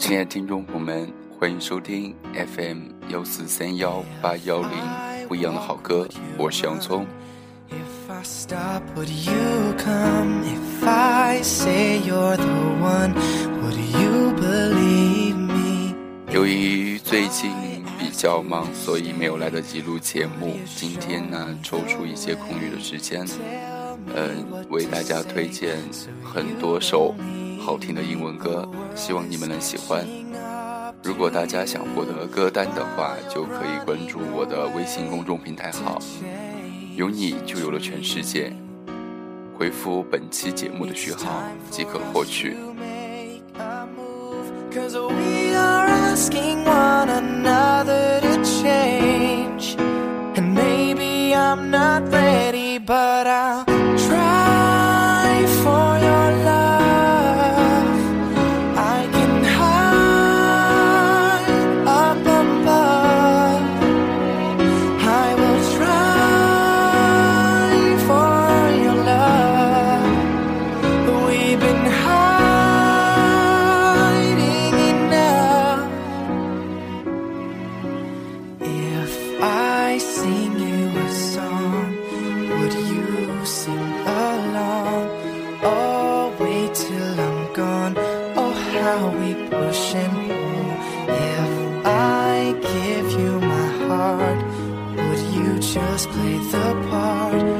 亲爱的听众朋友们，欢迎收听 FM 幺四三幺八幺零不一样的好歌，我是洋葱。由于最近比较忙，所以没有来得及录节目。今天呢，抽出一些空余的时间，嗯，为大家推荐很多首好听的英文歌，希望你们能喜欢。如果大家想获得歌单的话，就可以关注我的微信公众平台号“有你就有了全世界”，回复本期节目的序号即可获取。Cause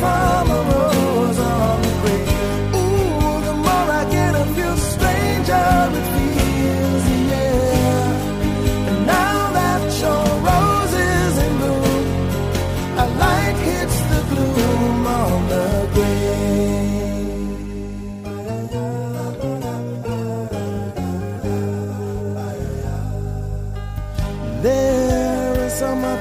a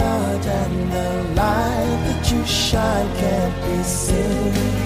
and the light that you shine can't be seen.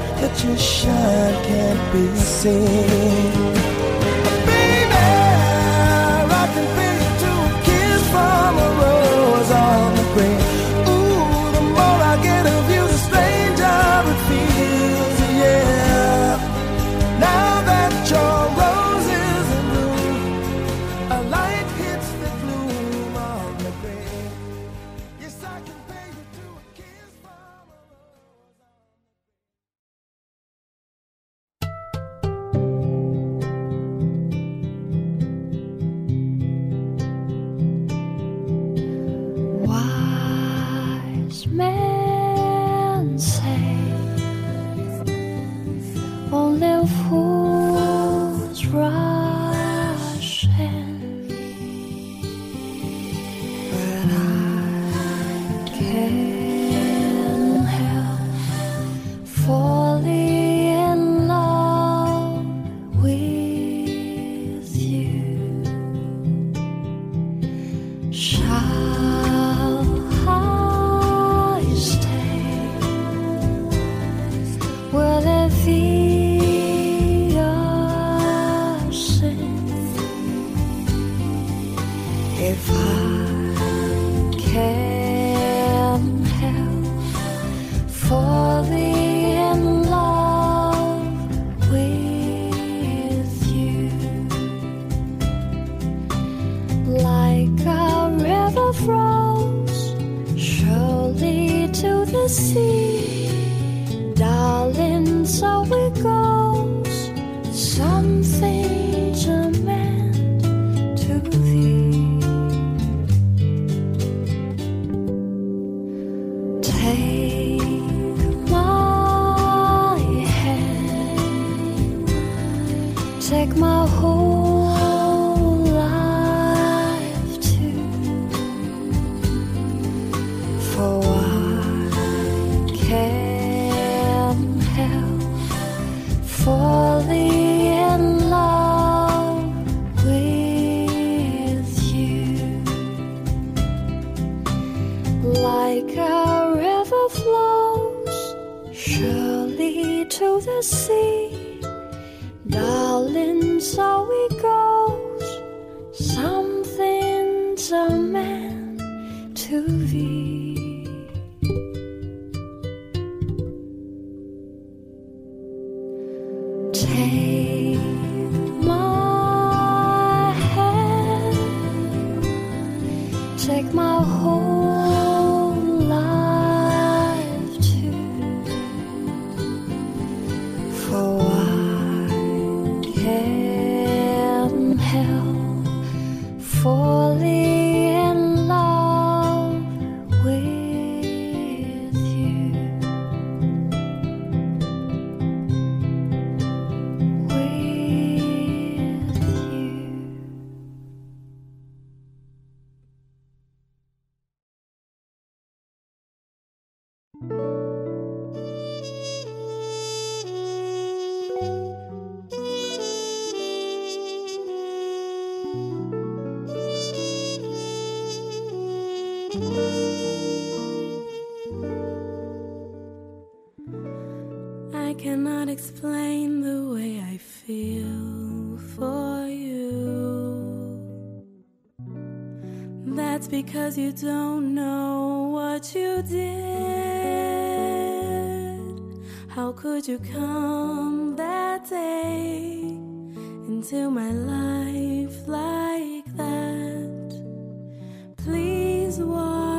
that your shine can't be seen. That's because you don't know what you did. How could you come that day into my life like that? Please walk.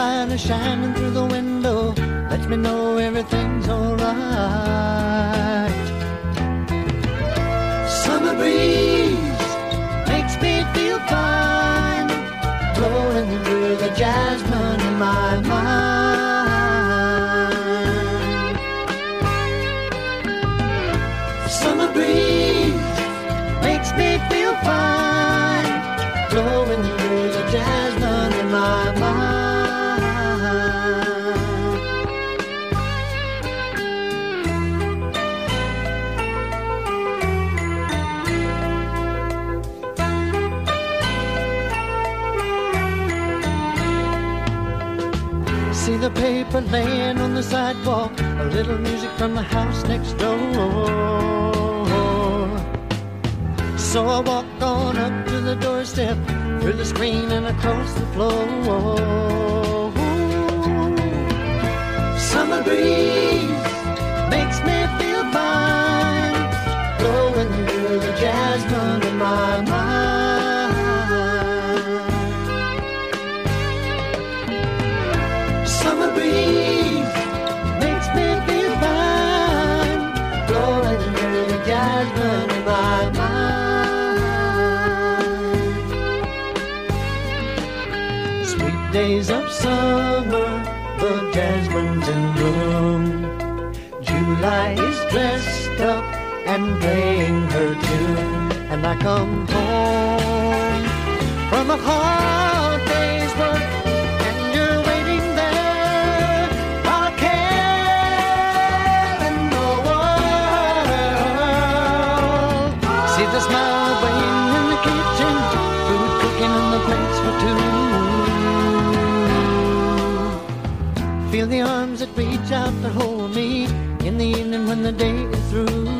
light is shining through the window. Let me know everything's alright. paper laying on the sidewalk, a little music from the house next door. So I walk on up to the doorstep, through the screen and across the floor. Summer breeze makes me feel fine, blowing through the jasmine in my judgment in my mind. Sweet days of summer, the jasmine's in bloom. July is dressed up and playing her tune. And I come home from a hard day's work. the arms that reach out to hold me in the evening when the day is through.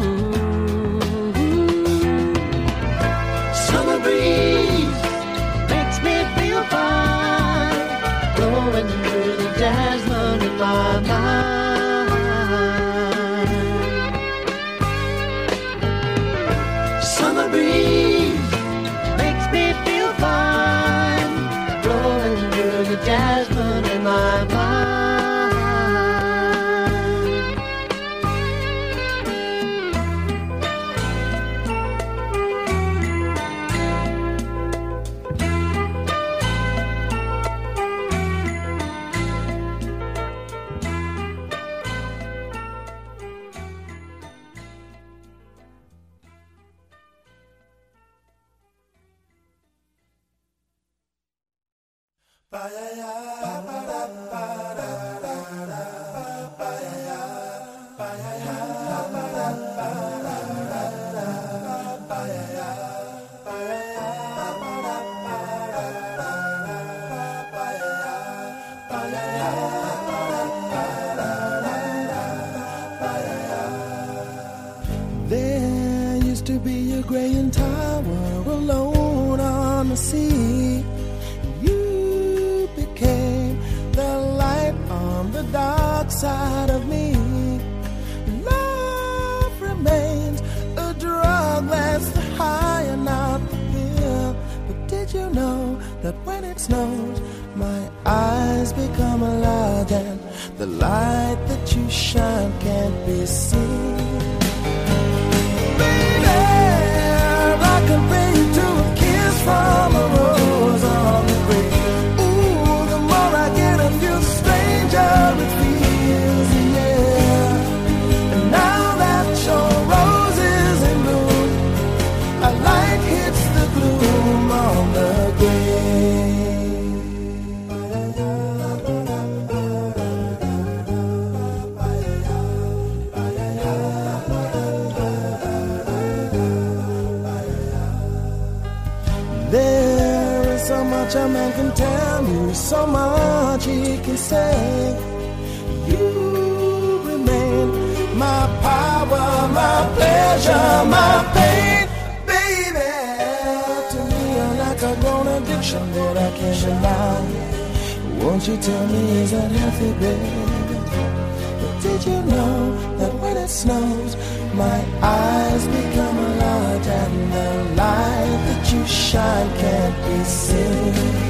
close, my eyes become large and the light that you shine can't be seen.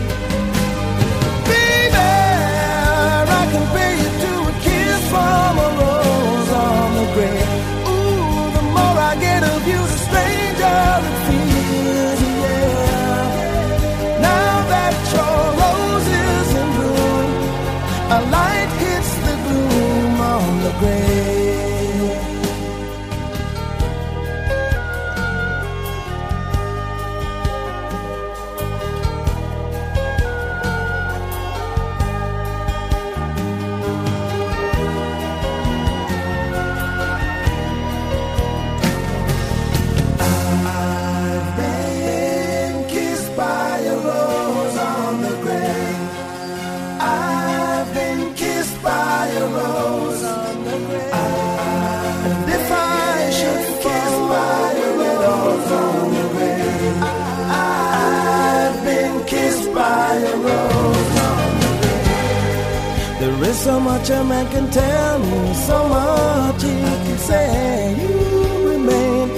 so much a man can tell me, so much he can say. You remain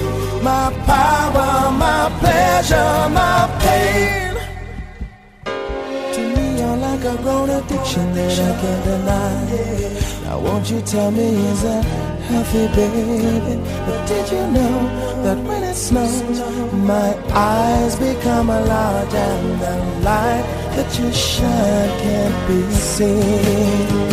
my power, my pleasure, my pain. To me, you're like a grown addiction that I can't deny. Now, won't you tell me, is that healthy, baby? But did you know that when it snows, my eyes become large and the light that you shine can't be seen?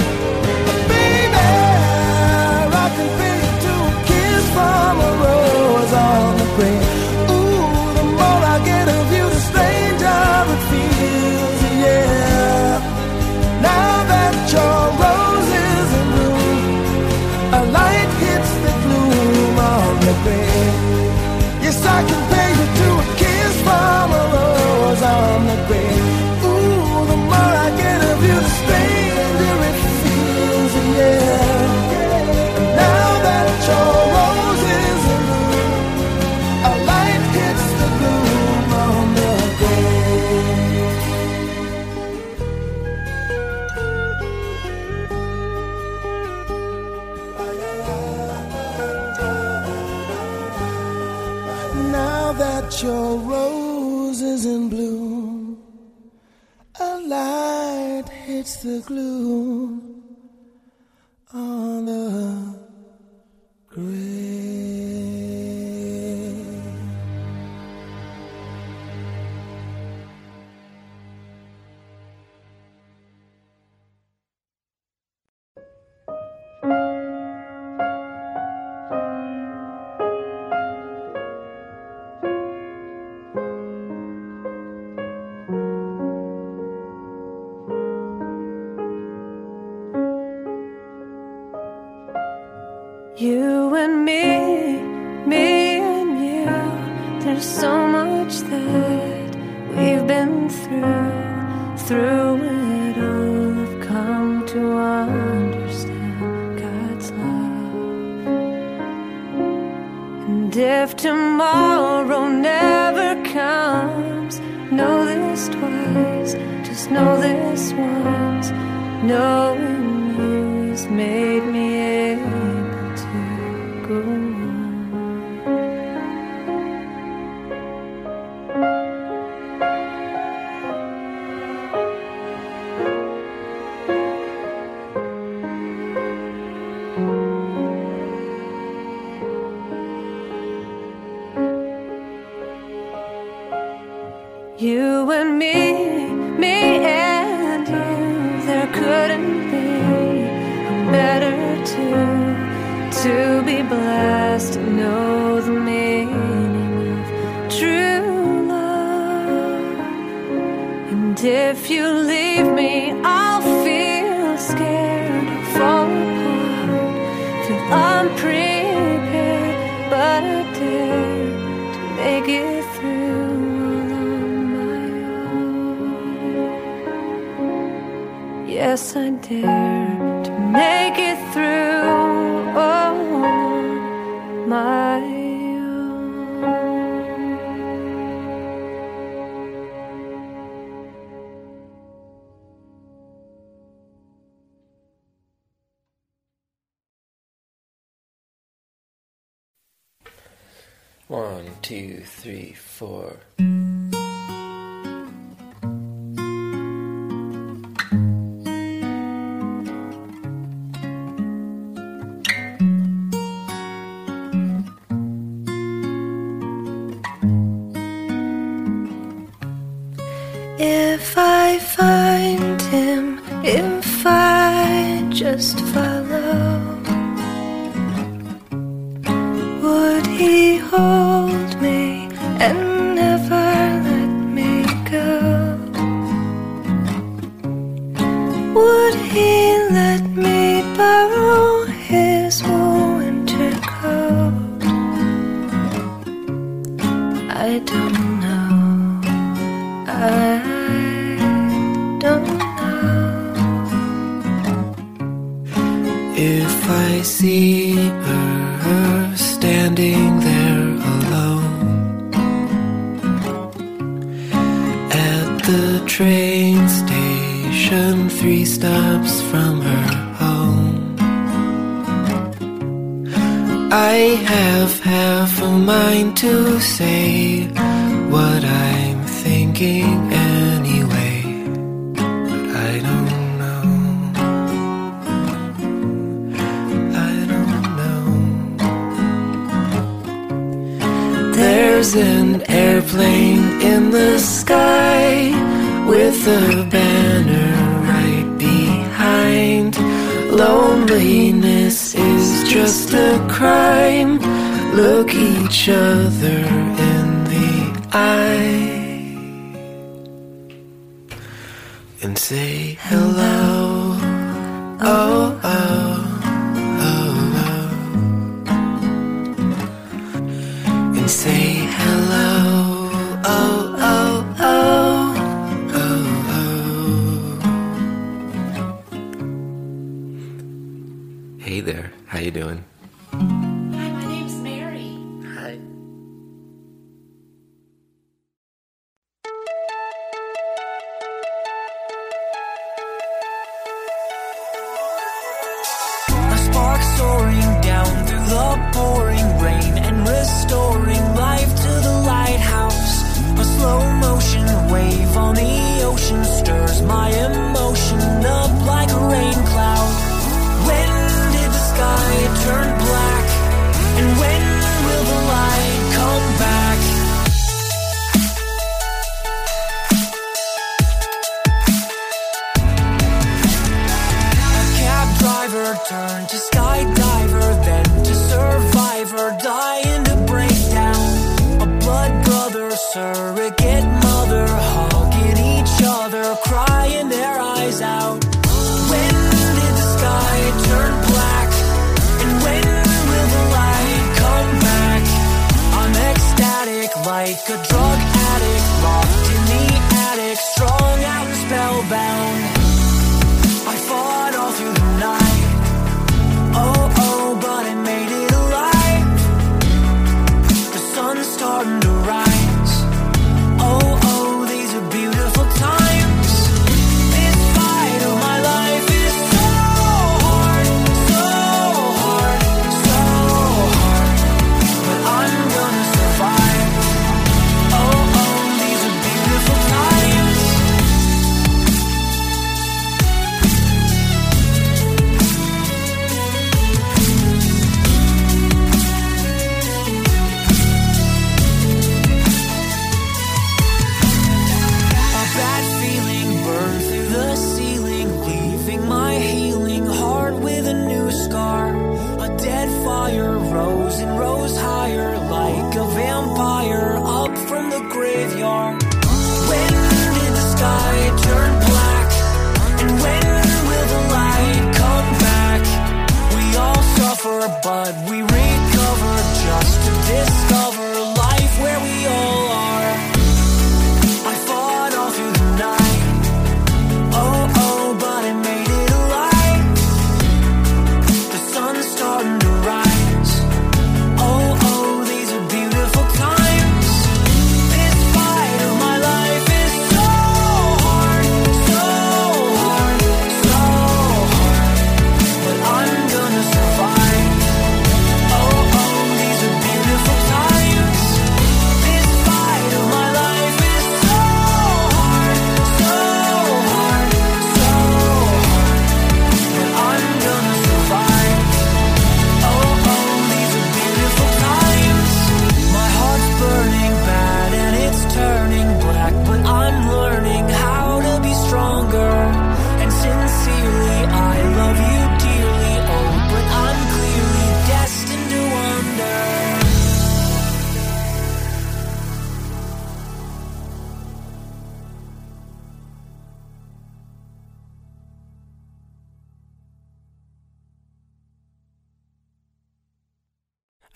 And if tomorrow never comes, know this twice, just know this once. Knowing you's made If I find him, if I just follow,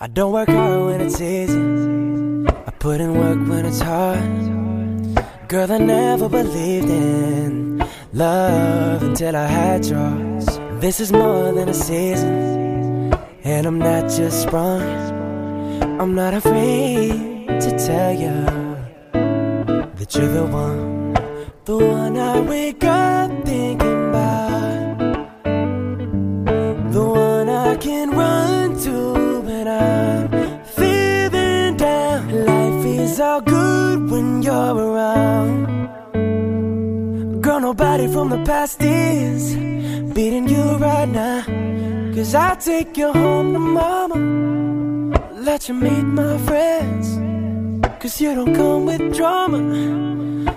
I don't work hard when it's easy. I put in work when it's hard. Girl, I never believed in love until I had yours. This is more than a season, and I'm not just sprung. I'm not afraid to tell you that you're the one, the one I wake up is all good when you're around. Girl, nobody from the past is beating you right now. Cause I'll take you home to mama. Let you meet my friends. Cause you don't come with drama.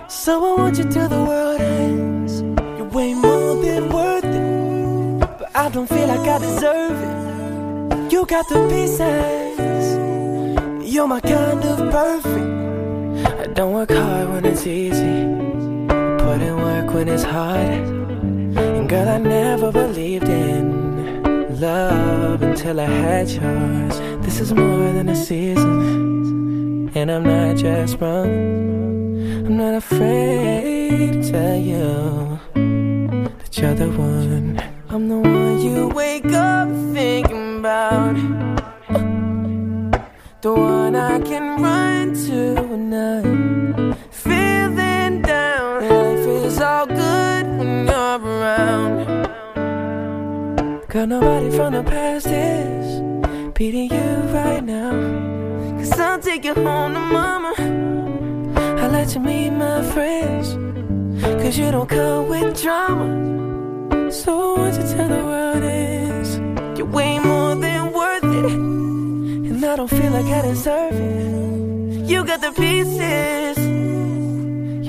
So I want you till the world ends. You're way more than worth it. But I don't feel like I deserve it. You got the pieces. You're my kind of perfect. I don't work hard when it's easy. Put in work when it's hard. And girl, I never believed in love until I had yours. This is more than a season. And I'm not just wrong. I'm not afraid to tell you that you're the one. I'm the one you wake up thinking about. Got nobody from the past is beating you right now. Cause I'll take you home to mama. I'll let you meet my friends. Cause you don't come with drama. So what you tell the world is you're way more than worth it. And I don't feel like I deserve it. You got the pieces.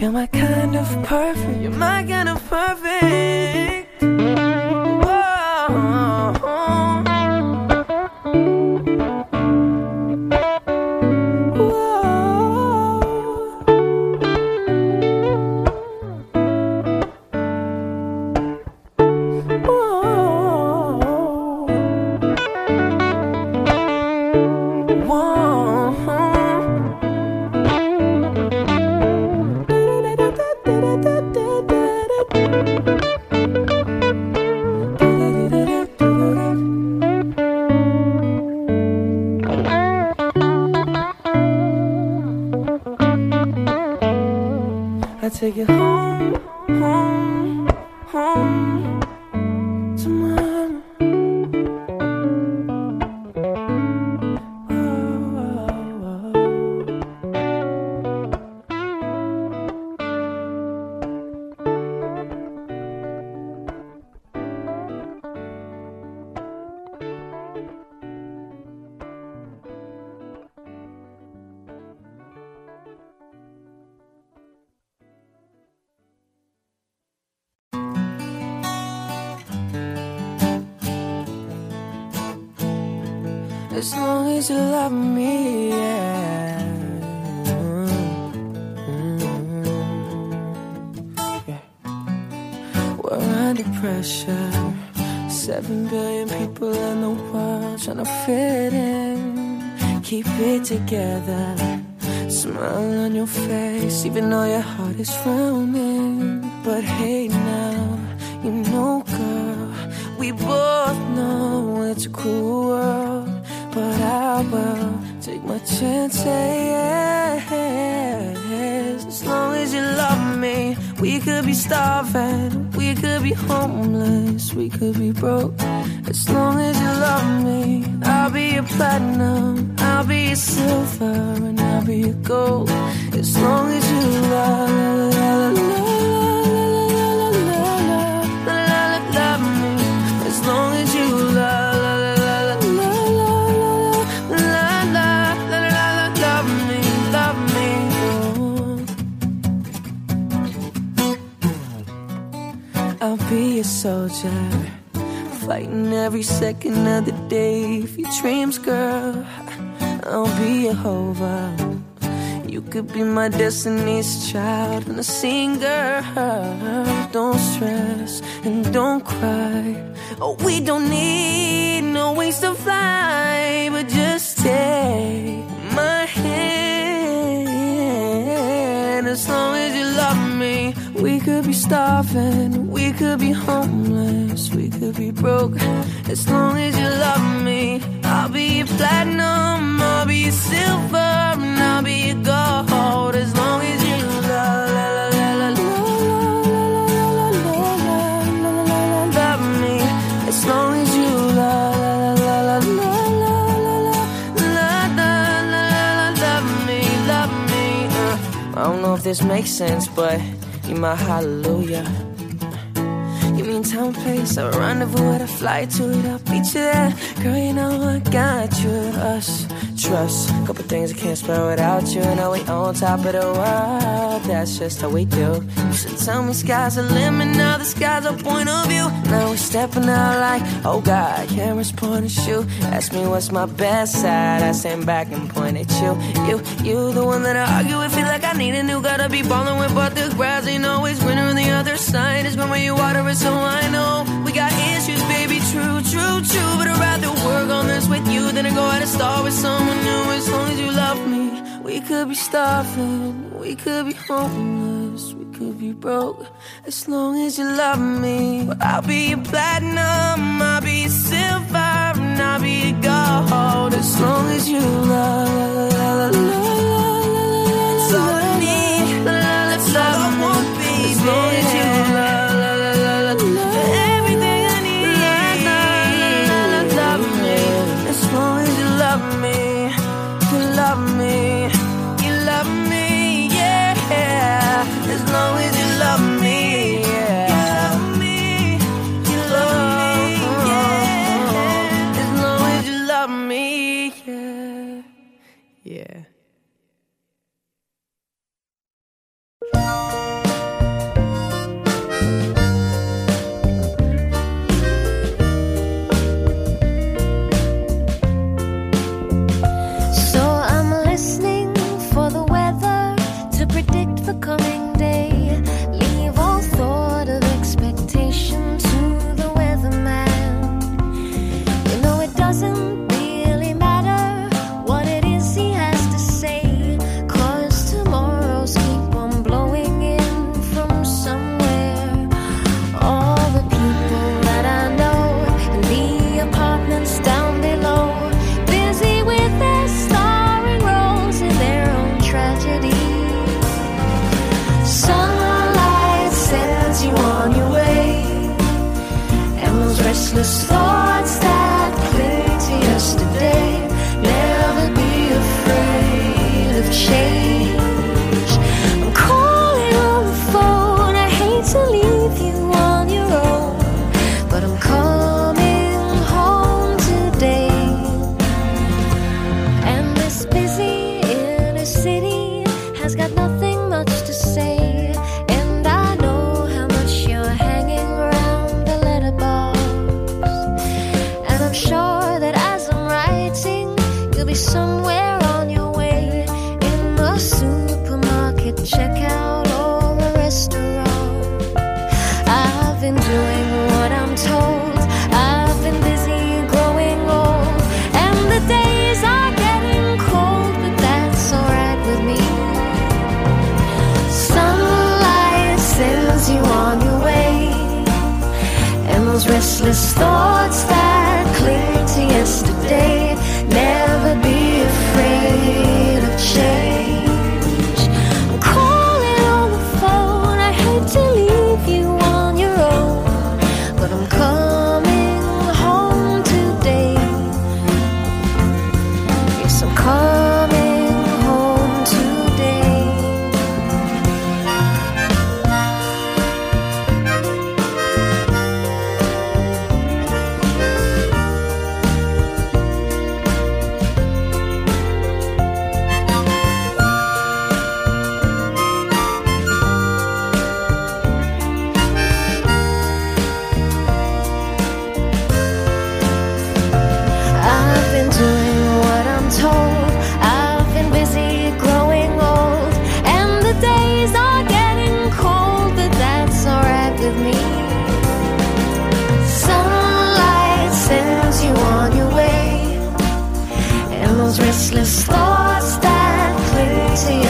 You're my kind of perfect. You're my kind of perfect. You love me, yeah. Mm, yeah. We're under pressure. Seven billion people in the world trying to fit in. Keep it together. Smile on your face, even though your heart is frowning. But hey, now, you know, girl, we both know it's cruel chances. As long as you love me, we could be starving, we could be homeless, we could be broke. As long as you love me, I'll be a platinum, I'll be a silver, and I'll be a gold. As long as you love, love, love, soldier, fighting every second of the day for your dreams, girl. I'll be a Hova. You could be my destiny's child and a singer. Don't stress and don't cry. Oh, we don't need no wings to fly, but just take my hand as long as. We could be starving, we could be homeless, we could be broke. As long as you love me, I'll be your platinum, I'll be your silver, and I'll be your gold. As long as you love, la, la, la, la, me. As long as you love. I don't know if this makes sense, but you my hallelujah. You mean time, place, a rendezvous, I'd fly to it, I'll meet you there. Girl, you know I got you, us, trust. Couple things I can't spell without you, and now we on top of the world. That's just how we do. You should tell me sky's the limit, now the sky's a point of view. Now we're stepping out like, oh God, cameras point and shoot. Ask me what's my best side, I stand back and point at you. You, you, the one that I argue with, feel like I need a new. Gotta be ballin' with, but the grass ain't always greener on the other side. It's green when you water it, so I know we got issues, baby. True, true, true. But I'd rather work on this with you than to go out and start with someone new. As long as you love me, we could be starving, we could be homeless, we could be broke. As long as you love me, well, I'll be your platinum, I'll be your silver, and I'll be your gold. As long as you love, love, love, love, that's all I need. That's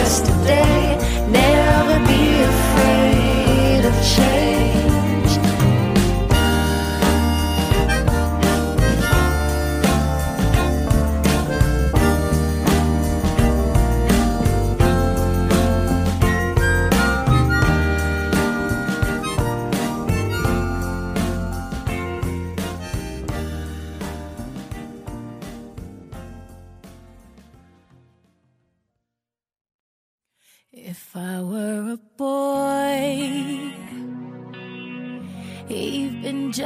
yesterday.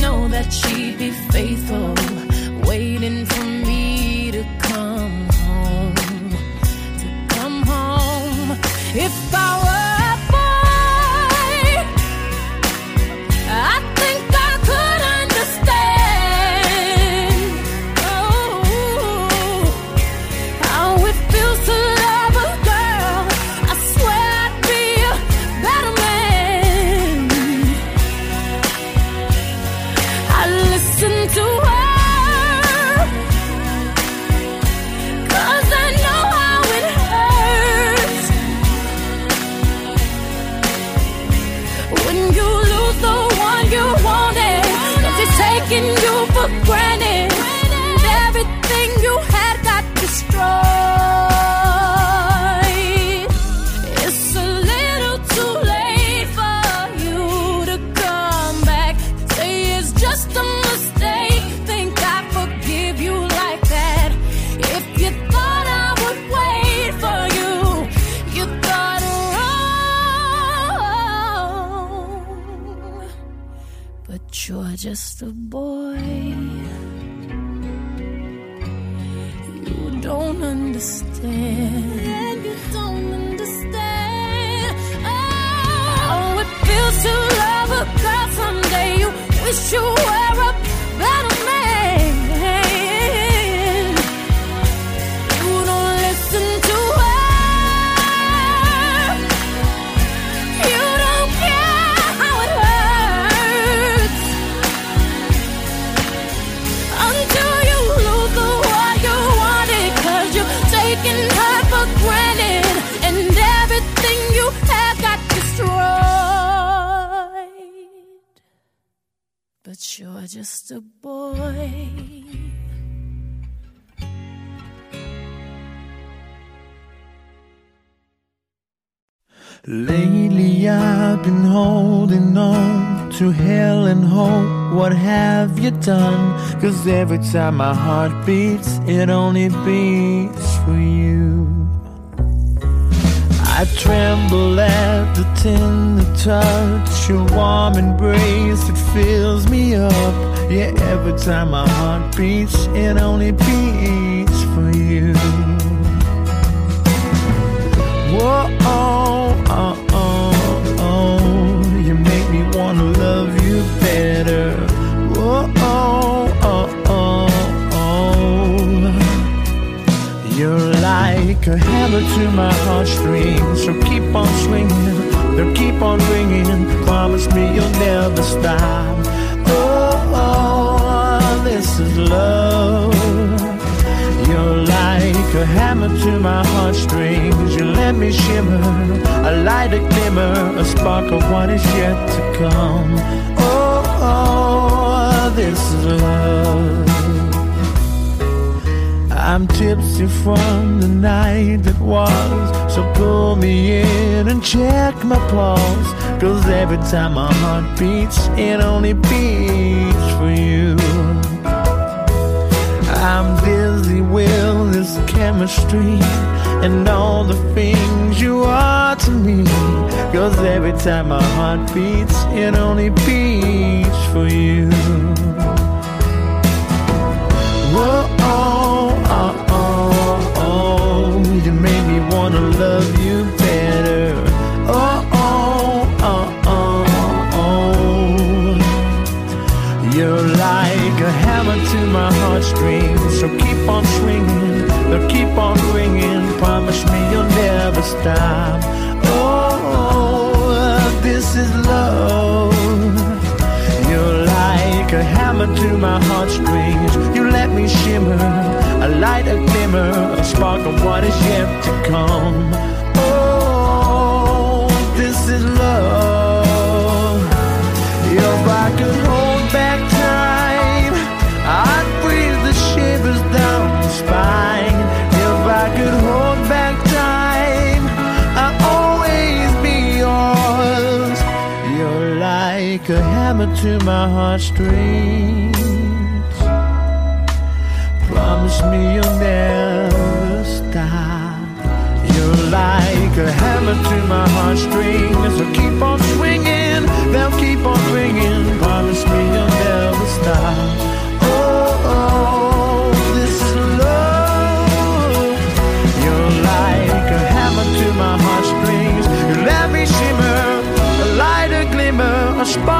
Know that she'd be faithful, waiting for me to come home. To come home. If I were just a boy. You don't understand. You don't understand. Oh, it feels to love a girl someday. You wish you I've been holding on to hell and hope. What have you done? Cause every time my heart beats, it only beats for you. I tremble at the tender touch, your warm embrace, it fills me up. Yeah, every time my heart beats, it only beats for you. Whoa, oh, oh, oh, like a hammer to my heartstrings, so keep on swinging, they'll keep on ringing. Promise me you'll never stop. Oh, oh, this is love. You're like a hammer to my heartstrings. You let me shimmer, a light, a glimmer, a spark of what is yet to come. Oh, oh, this is love. I'm tipsy from the night that was. So pull me in and check my pulse. Cause every time my heart beats, it only beats for you. I'm dizzy with this chemistry and all the things you are to me. Cause every time my heart beats, it only beats for you. Whoa, wanna love you better. Oh, oh, oh, oh, oh. You're like a hammer to my heartstrings, so keep on swinging, they'll keep on ringing. Promise me you'll never stop. Oh, this is love. You're like a hammer to my heartstrings. You let me shimmer, a light, a glimmer, a spark of what is yet to come. Oh, this is love. If I could hold back time, I'd breathe the shivers down my spine. If I could hold back time, I'd always be yours. You're like a hammer to my heartstrings. Promise me you'll never stop. You're like a hammer to my heartstrings. So keep on swinging, they'll keep on ringing. Promise me you'll never stop. Oh, oh, this is love. You're like a hammer to my heartstrings. You let me shimmer, a light, a glimmer, a spark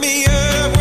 me up.